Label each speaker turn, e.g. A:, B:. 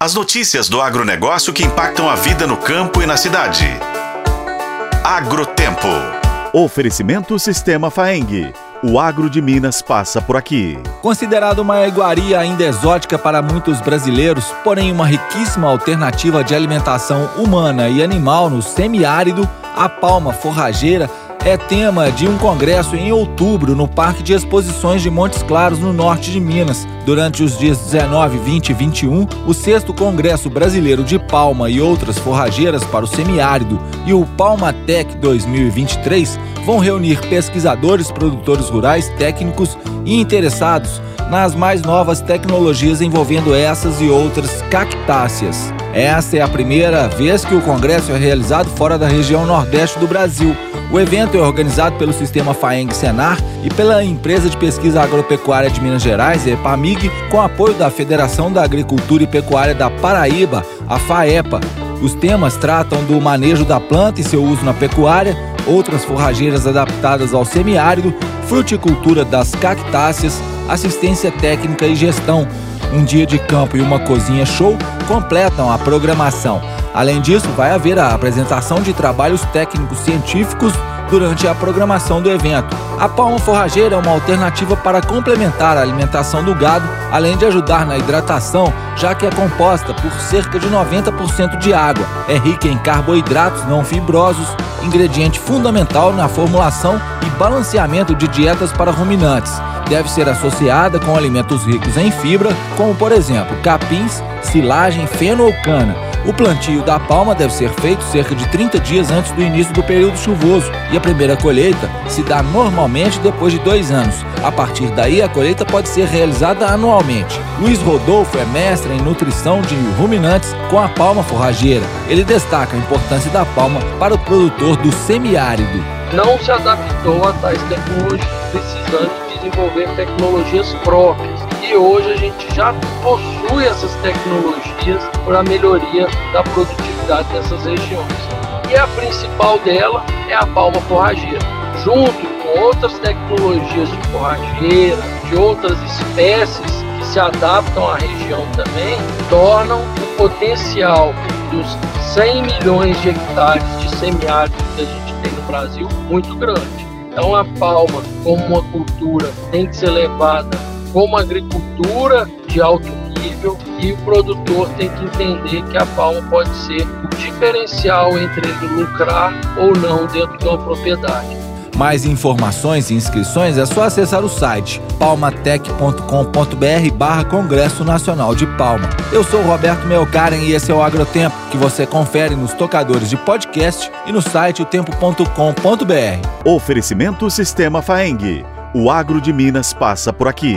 A: As notícias do agronegócio que impactam a vida no campo e na cidade. Agrotempo.
B: Oferecimento Sistema Faeng. O agro de Minas passa por aqui.
C: Considerado uma iguaria ainda exótica para muitos brasileiros, porém uma riquíssima alternativa de alimentação humana e animal no semiárido, a palma forrageira é tema de um congresso em outubro no Parque de Exposições de Montes Claros, no norte de Minas. Durante os dias 19, 20 e 21, o 6 Congresso Brasileiro de Palma e outras forrageiras para o semiárido e o Palmatec 2023 vão reunir pesquisadores, produtores rurais, técnicos e interessados nas mais novas tecnologias envolvendo essas e outras cactáceas. Essa é a primeira vez que o congresso é realizado fora da região nordeste do Brasil. O evento é organizado pelo Sistema Faeng Senar e pela Empresa de Pesquisa Agropecuária de Minas Gerais, EPAMIG, com apoio da Federação da Agricultura e Pecuária da Paraíba, a FAEPA. Os temas tratam do manejo da planta e seu uso na pecuária, outras forrageiras adaptadas ao semiárido, fruticultura das cactáceas, assistência técnica e gestão. Um dia de campo e uma cozinha show completam a programação. Além disso, vai haver a apresentação de trabalhos técnicos científicos durante a programação do evento. A palma forrageira é uma alternativa para complementar a alimentação do gado, além de ajudar na hidratação, já que é composta por cerca de 90% de água. É rica em carboidratos não fibrosos, ingrediente fundamental na formulação e balanceamento de dietas para ruminantes deve ser associada com alimentos ricos em fibra, como por exemplo capins, silagem, feno ou cana. O plantio da palma deve ser feito cerca de 30 dias antes do início do período chuvoso e a primeira colheita se dá normalmente depois de dois anos. A partir daí, a colheita pode ser realizada anualmente. Luiz Rodolfo é mestre em nutrição de ruminantes com a palma forrageira. Ele destaca a importância da palma para o produtor do semiárido.
D: Não se adaptou a tais tecnologias, precisando desenvolver tecnologias próprias. E hoje a gente já possui essas tecnologias para melhoria da produtividade dessas regiões. E a principal dela é a palma forrageira. Junto com outras tecnologias de forrageira, de outras espécies que se adaptam à região também, tornam o potencial dos 100 milhões de hectares de semiárido que a gente tem no Brasil muito grande. Então a palma, como uma cultura, tem que ser levada como agricultura de alto nível e o produtor tem que entender que a palma pode ser o diferencial entre ele lucrar ou não dentro de uma propriedade.
C: Mais informações e inscrições é só acessar o site palmatec.com.br barra Congresso Nacional de Palma. Eu sou Roberto Melkaren e esse é o Agrotempo, que você confere nos tocadores de podcast e no site otempo.com.br.
B: Oferecimento Sistema Faeng. O agro de Minas passa por aqui.